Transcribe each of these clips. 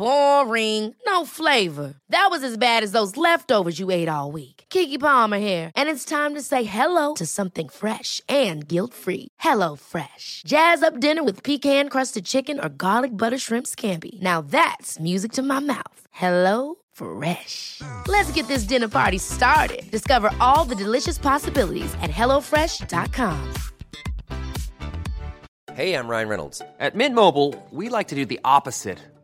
Boring. No flavor. That was as bad as those leftovers you ate all week. Kiki Palmer here, and it's time to say hello to something fresh and guilt-free. Hello Fresh. Jazz up dinner with pecan-crusted chicken or garlic butter shrimp scampi. Now that's music to my mouth. Hello Fresh. Let's get this dinner party started. Discover all the delicious possibilities at hellofresh.com. Hey, I'm Ryan Reynolds. At Mint Mobile, we like to do the opposite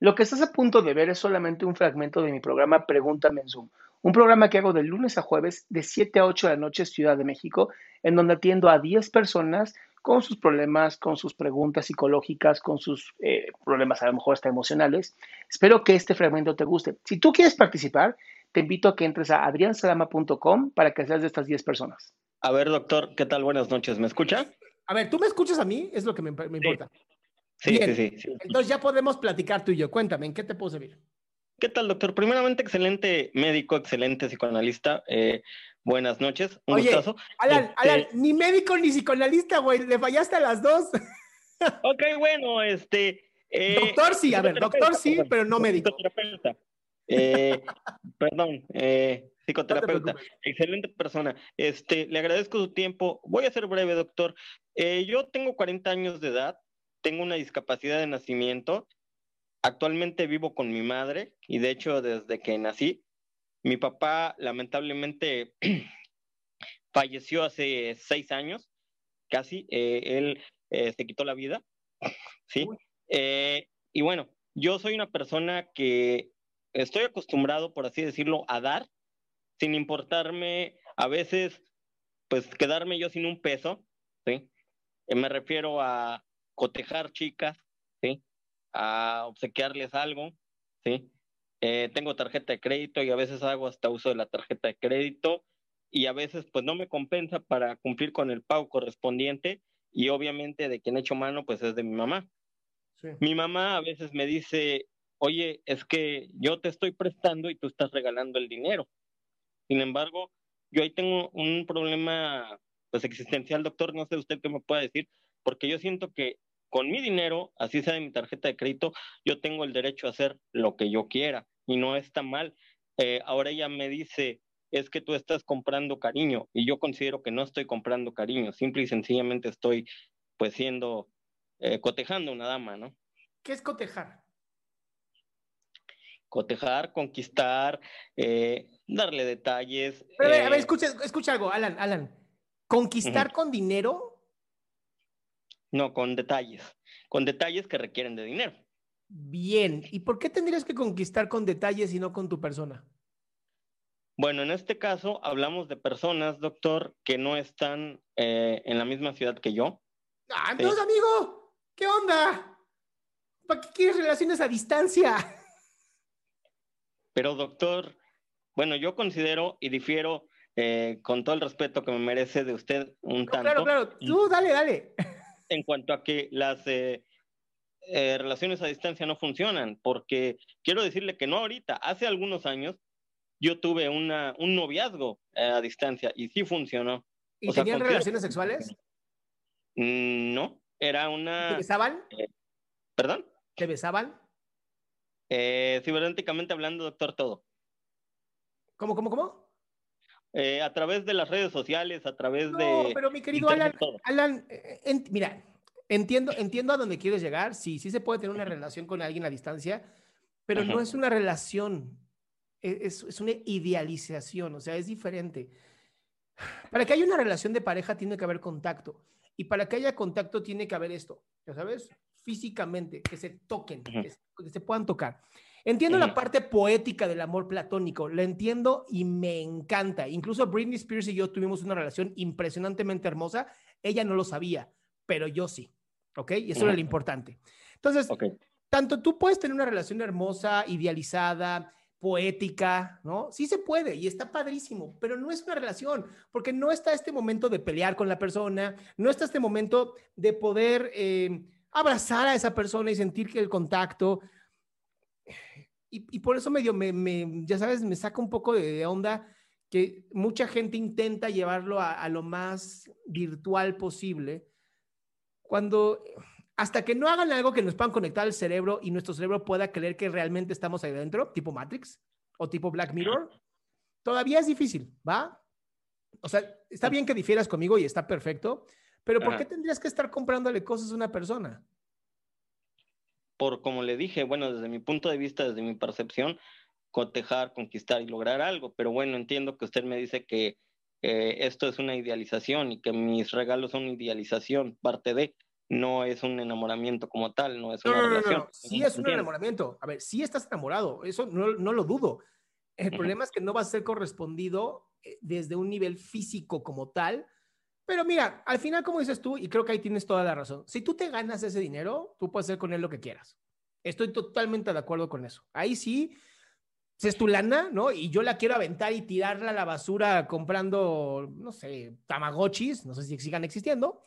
Lo que estás a punto de ver es solamente un fragmento de mi programa Pregúntame en Zoom, un programa que hago de lunes a jueves de 7 a 8 de la noche Ciudad de México, en donde atiendo a 10 personas con sus problemas, con sus preguntas psicológicas, con sus eh, problemas a lo mejor hasta emocionales. Espero que este fragmento te guste. Si tú quieres participar, te invito a que entres a adriansalama.com para que seas de estas 10 personas. A ver, doctor, ¿qué tal? Buenas noches. ¿Me escucha? A ver, ¿tú me escuchas a mí? Es lo que me, me importa. Sí, Bien. sí, sí, sí. Entonces ya podemos platicar tú y yo. Cuéntame, ¿en qué te puedo servir? ¿Qué tal, doctor? Primeramente, excelente médico, excelente psicoanalista. Eh, buenas noches, un Oye, gustazo. Alan, Este, Alan, ni médico ni psicoanalista, güey. Le fallaste a las dos. Ok, bueno, este... eh, Doctor sí, a ver, doctor sí, pero no médico. Psicoterapeuta. Eh, perdón, eh, No psicoterapeuta. Excelente persona. Este, le agradezco su tiempo. Voy a ser breve, doctor. Yo tengo 40 años de edad, tengo una discapacidad de nacimiento. Actualmente vivo con mi madre y de hecho desde que nací, mi papá lamentablemente falleció hace seis años, casi. Eh, él eh, se quitó la vida, ¿sí? Eh, y bueno, yo soy una persona que estoy acostumbrado, por así decirlo, a dar, sin importarme a veces, pues quedarme yo sin un peso, ¿sí? Me refiero a cotejar chicas, ¿sí? A obsequiarles algo, ¿sí? Eh, tengo tarjeta de crédito y a veces hago hasta uso de la tarjeta de crédito y a veces pues no me compensa para cumplir con el pago correspondiente y obviamente de quien he hecho mano pues es de mi mamá. Sí. Mi mamá a veces me dice, oye, es que yo te estoy prestando y tú estás regalando el dinero. Sin embargo, yo ahí tengo un problema pues existencial, doctor, no sé usted qué me puede decir, porque yo siento que con mi dinero, así sea de mi tarjeta de crédito, yo tengo el derecho a hacer lo que yo quiera y no está mal. Eh, ahora ella me dice, es que tú estás comprando cariño y yo considero que no estoy comprando cariño, simple y sencillamente estoy pues siendo, eh, cotejando a una dama, ¿no? ¿Qué es cotejar? Cotejar, conquistar, eh, darle detalles. Pero, a ver, a ver, eh, escucha, escucha algo, Alan, Alan. ¿Conquistar con dinero? No, con detalles, con detalles que requieren de dinero. Bien. ¿Y por qué tendrías que conquistar con detalles y no con tu persona? Bueno, en este caso hablamos de personas, doctor, que no están eh, en la misma ciudad que yo. Ah, entonces, amigo, ¿qué onda? ¿Para qué quieres relaciones a distancia? Pero, doctor, bueno, yo considero y difiero eh, con todo el respeto que me merece de usted un No, tanto. claro, claro. Tú, dale, dale. En cuanto a que las eh, eh, relaciones a distancia no funcionan, porque quiero decirle que no ahorita, hace algunos años yo tuve una, un noviazgo eh, a distancia y sí funcionó. ¿Y O tenían relaciones sexuales? Mm, No, era ¿Te una... besaban? ¿Perdón? ¿Te besaban? Eh, cibernéticamente hablando, doctor, todo. ¿Cómo, cómo, cómo? Eh, a través de las redes sociales, a través No, de... pero mi querido internet, Alan. Alan, eh, en- mira, entiendo, entiendo a dónde quieres llegar. Sí, sí se puede tener una relación con alguien a distancia, pero no es una relación, e- es, es una idealización, o sea, es diferente. Para que haya una relación de pareja tiene que haber contacto. Y para que haya contacto tiene que haber esto, ya sabes, físicamente, que se toquen, que, se, que se puedan tocar. Entiendo la parte poética del amor platónico, la entiendo y me encanta. Incluso Britney Spears y yo tuvimos una relación impresionantemente hermosa. Ella no lo sabía, pero yo sí. ¿Ok? Y eso era lo importante. Entonces, tanto tú puedes tener una relación hermosa, idealizada, poética, ¿no? Sí se puede y está padrísimo, pero no es una relación, porque no está este momento de pelear con la persona, no está este momento de poder eh, abrazar a esa persona y sentir que el contacto. Y, por eso medio, me, me, ya sabes, me saca un poco de, onda que mucha gente intenta llevarlo a, a lo más virtual posible, cuando hasta que no hagan algo que nos puedan conectar al cerebro y nuestro cerebro pueda creer que realmente estamos ahí dentro, tipo Matrix o tipo Black Mirror, todavía es difícil, ¿va? O sea, está bien que difieras conmigo y está perfecto, pero ¿por qué tendrías que estar comprándole cosas a una persona? Por como le dije, bueno, desde mi punto de vista, desde mi percepción, cotejar, conquistar y lograr algo, pero bueno, entiendo que usted me dice que esto es una idealización y que mis regalos son idealización, parte de no es un enamoramiento como tal, no es una relación. sí es un enamoramiento. A ver, sí estás enamorado, eso no, lo dudo. El problema es que no va a ser correspondido eh, desde un nivel físico como tal. Pero mira, al final, como dices tú, y creo que ahí tienes toda la razón, si tú te ganas ese dinero, tú puedes hacer con él lo que quieras. Estoy totalmente de acuerdo con eso. Ahí sí, si es tu lana, ¿no? Y yo la quiero aventar y tirarla a la basura comprando, no sé, tamagotchis, no sé si sigan existiendo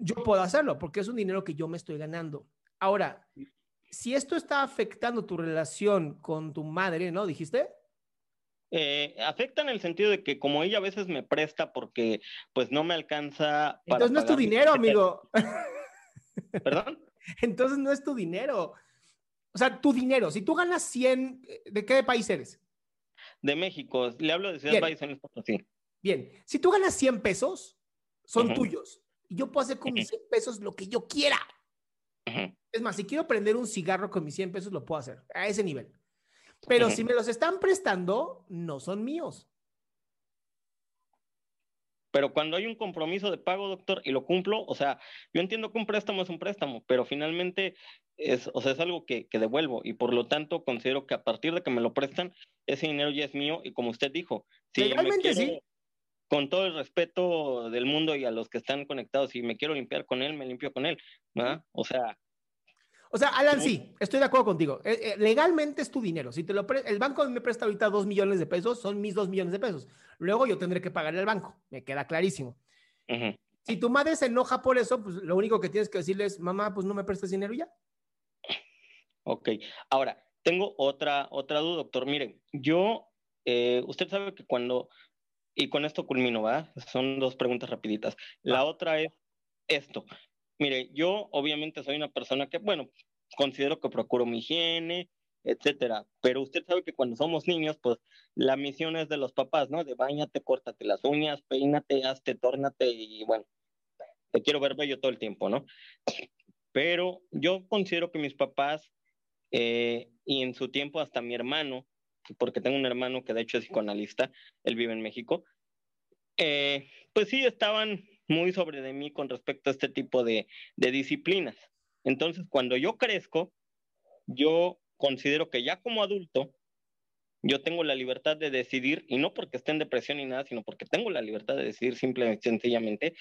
yo puedo hacerlo porque es un dinero que yo me estoy ganando. Ahora, si esto está afectando tu relación con tu madre, ¿no? ¿Dijiste? Eh, afecta en el sentido de que como ella a veces me presta porque pues no me alcanza. Para Entonces no es tu dinero, amigo. ¿Perdón? Entonces no es tu dinero. O sea, tu dinero. Si tú ganas 100, ¿de qué país eres? De México. Le hablo de Ciudad Valles, sí. Bien. Si tú ganas 100 pesos, son tuyos y yo puedo hacer con mis 100 pesos lo que yo quiera. Es más, si quiero prender un cigarro con mis 100 pesos, lo puedo hacer a ese nivel. Pero si me los están prestando, no son míos. Pero cuando hay un compromiso de pago, doctor, y lo cumplo, o sea, yo entiendo que un préstamo es un préstamo, pero finalmente es, o sea, es algo que, devuelvo y por lo tanto considero que a partir de que me lo prestan, ese dinero ya es mío y como usted dijo, si Legalmente sí con todo el respeto del mundo y a los que están conectados, si me quiero limpiar con él, me limpio con él, ¿no? O sea... O sea, Alan, sí, estoy de acuerdo contigo. Eh, eh, legalmente es tu dinero. Si te lo el banco me presta ahorita dos millones de pesos, son mis dos millones de pesos. Luego yo tendré que pagarle al banco. Me queda clarísimo. Si tu madre se enoja por eso, pues lo único que tienes que decirle es, mamá, pues no me prestes dinero ya. Ok. Ahora, tengo otra, otra duda, doctor. Miren, yo, eh, usted sabe que cuando y con esto culmino, ¿va? Son dos preguntas rapiditas. La otra es esto. Mire, yo obviamente soy una persona que, bueno, considero que procuro mi higiene, etcétera. Pero usted sabe que cuando somos niños, pues la misión es de los papás, ¿no? De bañate, córtate las uñas, peínate, hazte, tórnate y bueno, te quiero ver bello todo el tiempo, ¿no? Pero yo considero que mis papás eh, y en su tiempo hasta mi hermano porque tengo un hermano que de hecho es psicoanalista, él vive en México, eh, pues sí estaban muy sobre de mí con respecto a este tipo de, disciplinas. Entonces, cuando yo crezco, yo considero que ya como adulto, yo tengo la libertad de decidir, y no porque esté en depresión ni nada, sino porque tengo la libertad de decidir simplemente, sencillamente,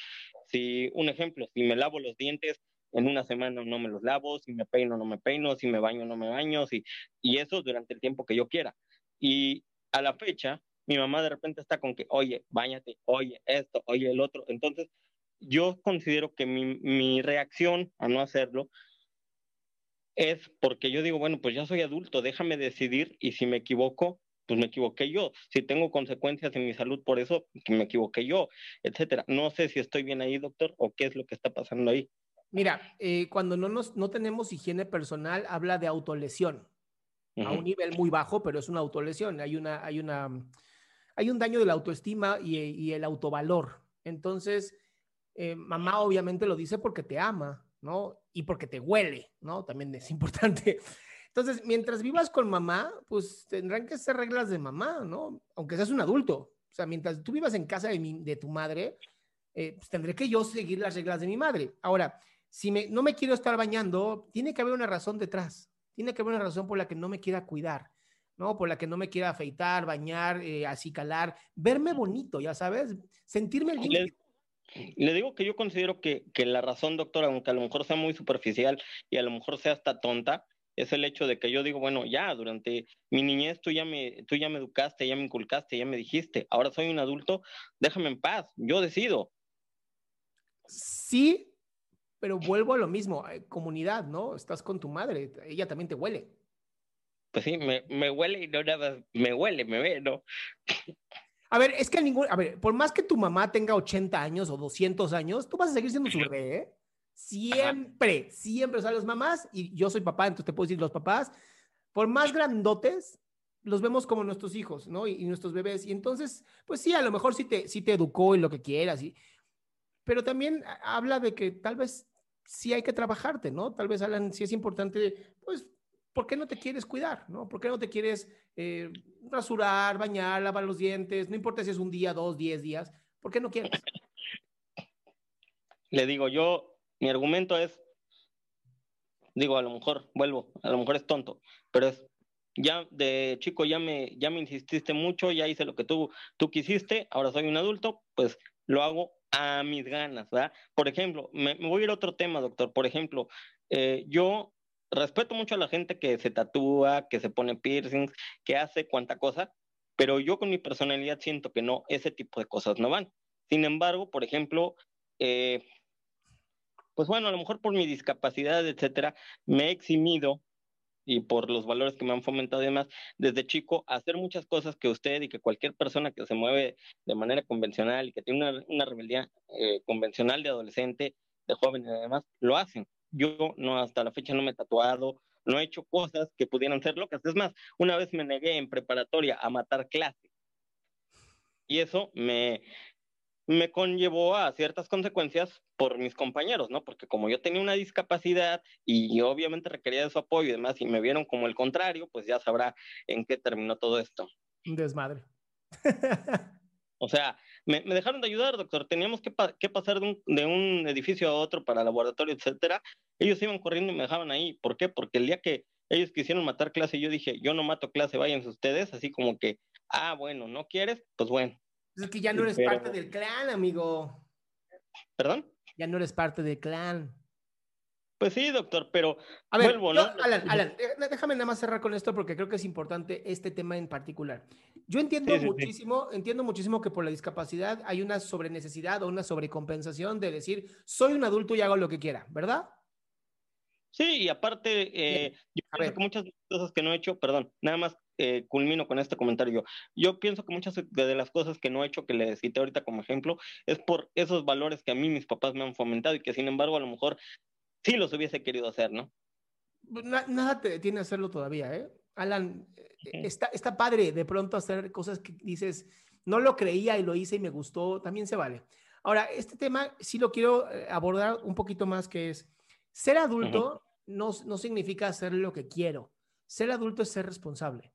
si, un ejemplo, si me lavo los dientes en una semana no me los lavo, si me peino no me peino, si me baño no me baño, si, y eso durante el tiempo que yo quiera. Y a la fecha, mi mamá de repente está con que, oye, bañate, oye, esto, oye, el otro. Entonces, yo considero que mi, mi reacción a no hacerlo es porque yo digo, bueno, pues ya soy adulto, déjame decidir y si me equivoco, pues me equivoqué yo. Si tengo consecuencias en mi salud por eso, que me equivoqué yo, etcétera. No sé si estoy bien ahí, doctor, o qué es lo que está pasando ahí. Mira, eh, cuando no, nos, no tenemos higiene personal, habla de autolesión a un nivel muy bajo, pero es una autolesión. Hay, una, hay, una, hay un daño de la autoestima y, el autovalor. Entonces, eh, mamá obviamente lo dice porque te ama, ¿no? Y porque te huele, ¿no? También es importante. Entonces, mientras vivas con mamá, pues tendrán que ser reglas de mamá, ¿no? Aunque seas un adulto. O sea, mientras tú vivas en casa de, tu madre, eh, pues tendré que yo seguir las reglas de mi madre. Ahora, si me, no me quiero estar bañando, tiene que haber una razón detrás. Tiene que haber una razón por la que no me quiera cuidar, ¿no? Por la que no me quiera afeitar, bañar, eh, acicalar, verme bonito, ya sabes, sentirme limpio. Le, digo que yo considero que, que la razón, doctor, aunque a lo mejor sea muy superficial y a lo mejor sea hasta tonta, es el hecho de que yo digo, bueno, ya durante mi niñez tú ya me, tú ya me educaste, ya me inculcaste, ya me dijiste, ahora soy un adulto, déjame en paz, yo decido. Sí, pero vuelvo a lo mismo, eh, comunidad, ¿no? Estás con tu madre, ella también te huele. Pues sí, me, me huele y no nada, me huele, me ve, ¿no? A ver, es que ningún, a ver, por más que tu mamá tenga 80 años o 200 años, tú vas a seguir siendo su bebé, ¿eh? Siempre, siempre, o sea, las mamás, y yo soy papá, entonces te puedo decir, los papás, por más grandotes, los vemos como nuestros hijos, ¿no? Y, nuestros bebés. Y entonces, pues sí, a lo mejor sí te, sí te educó en lo que quieras, y, pero también habla de que tal vez sí hay que trabajarte, ¿no? Tal vez, Alan, sí es importante, ¿por qué no te quieres cuidar, ¿no? ¿Por qué no te quieres eh, rasurar, bañar, lavar los dientes? No importa si es un día, dos, diez días, ¿por qué no quieres? Le digo, yo mi argumento es, digo, a lo mejor, vuelvo, a lo mejor es tonto, pero es, ya de chico ya me, ya me insististe mucho, ya hice lo que tú, tú quisiste, ahora soy un adulto, pues lo hago a mis ganas, ¿verdad? Por ejemplo, me, voy a ir a otro tema, doctor. Por ejemplo, eh, yo respeto mucho a la gente que se tatúa, que se pone piercings, que hace cuanta cosa, pero yo con mi personalidad siento que no, ese tipo de cosas no van. Sin embargo, por ejemplo, eh, pues bueno, a lo mejor por mi discapacidad, etcétera, me he eximido y por los valores que me han fomentado y demás, desde chico, hacer muchas cosas que usted y que cualquier persona que se mueve de manera convencional y que tiene una, una rebeldía eh, convencional de adolescente, de joven y demás, lo hacen. Yo no, hasta la fecha no me he tatuado, no he hecho cosas que pudieran ser locas. Es más, una vez me negué en preparatoria a matar clase. Y eso me, me conllevó a ciertas consecuencias por mis compañeros, ¿no? Porque como yo tenía una discapacidad y obviamente requería de su apoyo y demás, y me vieron como el contrario, pues ya sabrá en qué terminó todo esto. Un desmadre. o sea, me, dejaron de ayudar, doctor. Teníamos que, pasar de un, de un, edificio a otro para laboratorio, etcétera. Ellos iban corriendo y me dejaban ahí. ¿Por qué? Porque el día que ellos quisieron matar clase, yo dije, yo no mato clase, váyanse ustedes, así como que, ah, bueno, no quieres, pues bueno, es que ya no eres parte del clan, amigo. ¿Perdón? Ya no eres parte del clan. Pues sí, doctor, pero a ver, vuelvo, ¿no? Alan, Alan, déjame nada más cerrar con esto porque creo que es importante este tema en particular. Yo entiendo muchísimo, entiendo muchísimo que por la discapacidad hay una sobrenecesidad o una sobrecompensación de decir, soy un adulto y hago lo que quiera, ¿verdad? Sí, y aparte, eh, yo creo que muchas cosas que no he hecho, perdón, nada más eh, culmino con este comentario. Yo pienso que muchas de las cosas que no he hecho, que le cité ahorita como ejemplo, es por esos valores que a mí mis papás me han fomentado y que sin embargo a lo mejor sí los hubiese querido hacer, ¿no? Pues nada te detiene a hacerlo todavía, ¿eh? Alan, eh, está, está padre de pronto hacer cosas que dices, no lo creía y lo hice y me gustó, también se vale. Ahora, este tema sí lo quiero eh, abordar un poquito más, que es, ser adulto no, no significa hacer lo que quiero. Ser adulto es ser responsable.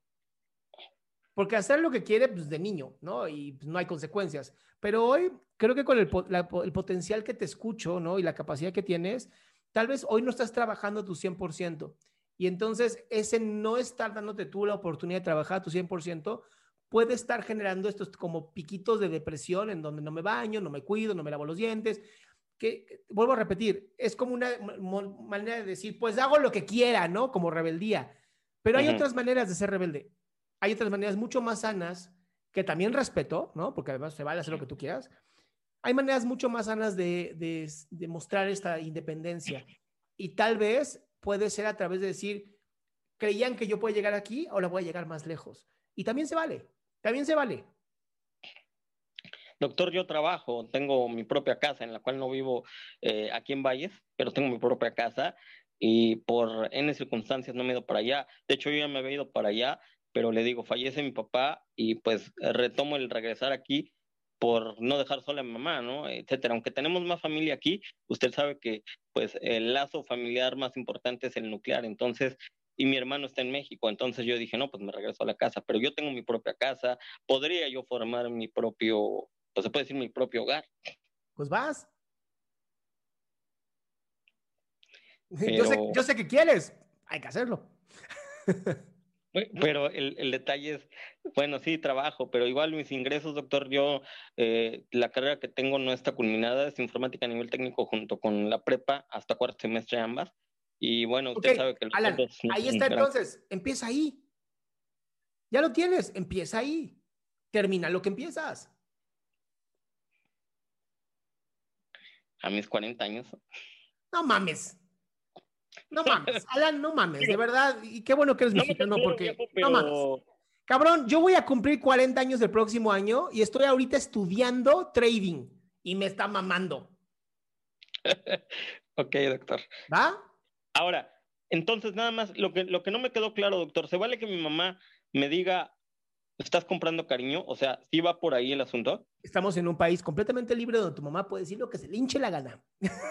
Porque hacer lo que quiere, pues de niño, ¿no? Y pues, no hay consecuencias. Pero hoy creo que con el, el, potencial que te escucho, ¿no? Y la capacidad que tienes, tal vez hoy no estás trabajando tu 100%. Y entonces ese no estar dándote tú la oportunidad de trabajar tu 100% puede estar generando estos como piquitos de depresión en donde no me baño, no me cuido, no me lavo los dientes. Que, vuelvo a repetir, es como una manera de decir, pues hago lo que quiera, ¿no? Como rebeldía. Pero hay otras maneras de ser rebelde hay otras maneras mucho más sanas que también respeto, ¿no? Porque además se vale hacer lo que tú quieras. Hay maneras mucho más sanas de, de, mostrar esta independencia. Y tal vez puede ser a través de decir, creían que yo puedo llegar aquí, ahora voy a llegar más lejos. Y también se vale, también se vale. Doctor, yo trabajo, tengo mi propia casa en la cual no vivo eh, aquí en Valles, pero tengo mi propia casa y por N circunstancias no me he ido para allá. De hecho, yo ya me había ido para allá pero le digo, fallece mi papá y pues retomo el regresar aquí por no dejar sola a mamá, ¿no? Etcétera. Aunque tenemos más familia aquí, usted sabe que pues el lazo familiar más importante es el nuclear, entonces, y mi hermano está en México, entonces yo dije, no, pues me regreso a la casa, pero yo tengo mi propia casa, podría yo formar mi propio, pues se puede decir mi propio hogar. Pues vas. Yo, sé, yo sé que quieres, hay que hacerlo. Pero el, el, detalle es, bueno, sí, trabajo, pero igual mis ingresos, doctor, yo, eh, la carrera que tengo no está culminada, es informática a nivel técnico junto con la prepa hasta cuarto semestre ambas. Y bueno, usted sabe que... Alan, ahí está entonces, empieza ahí. Ya lo tienes, empieza ahí. Termina lo que empiezas. A mis 40 años. No mames. No mames, Alan, no mames, de verdad. Y qué bueno que eres mexicano, porque no mames. Cabrón, yo voy a cumplir 40 años el próximo año y estoy ahorita estudiando trading y me está mamando. ok, doctor. ¿Va? Ahora, entonces nada más, lo que, lo que no me quedó claro, doctor, ¿se vale que mi mamá me diga, estás comprando cariño? O sea, ¿sí va por ahí el asunto? Estamos en un país completamente libre donde tu mamá puede decir lo que se le hinche la gana.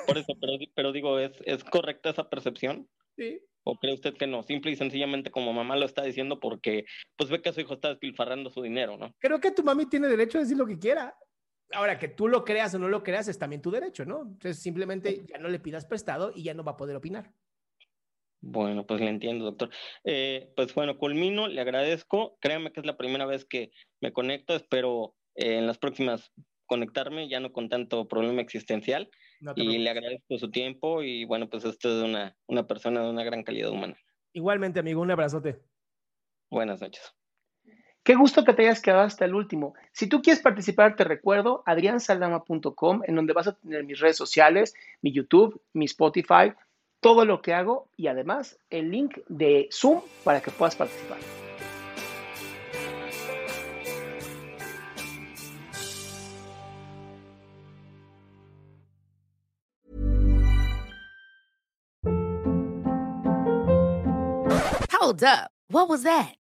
Por eso, pero, pero digo, ¿es, ¿es correcta esa percepción? Sí. ¿O cree usted que no? Simple y sencillamente como mamá lo está diciendo porque pues ve que su hijo está despilfarrando su dinero, ¿no? Creo que tu mami tiene derecho a decir lo que quiera. Ahora, que tú lo creas o no lo creas es también tu derecho, ¿no? Entonces simplemente ya no le pidas prestado y ya no va a poder opinar. Bueno, pues le entiendo, doctor. Eh, pues bueno, culmino, le agradezco. Créame que es la primera vez que me conecto. Espero eh, en las próximas conectarme, ya no con tanto problema existencial. y le agradezco su tiempo y bueno, pues usted es una, una persona de una gran calidad humana. Igualmente, amigo, un abrazote. Buenas noches. Qué gusto que te hayas quedado hasta el último. Si tú quieres participar, te recuerdo adriansaldama.com, en donde vas a tener mis redes sociales, mi YouTube, mi Spotify, todo lo que hago y además el link de Zoom para que puedas participar. Hold up. What was that?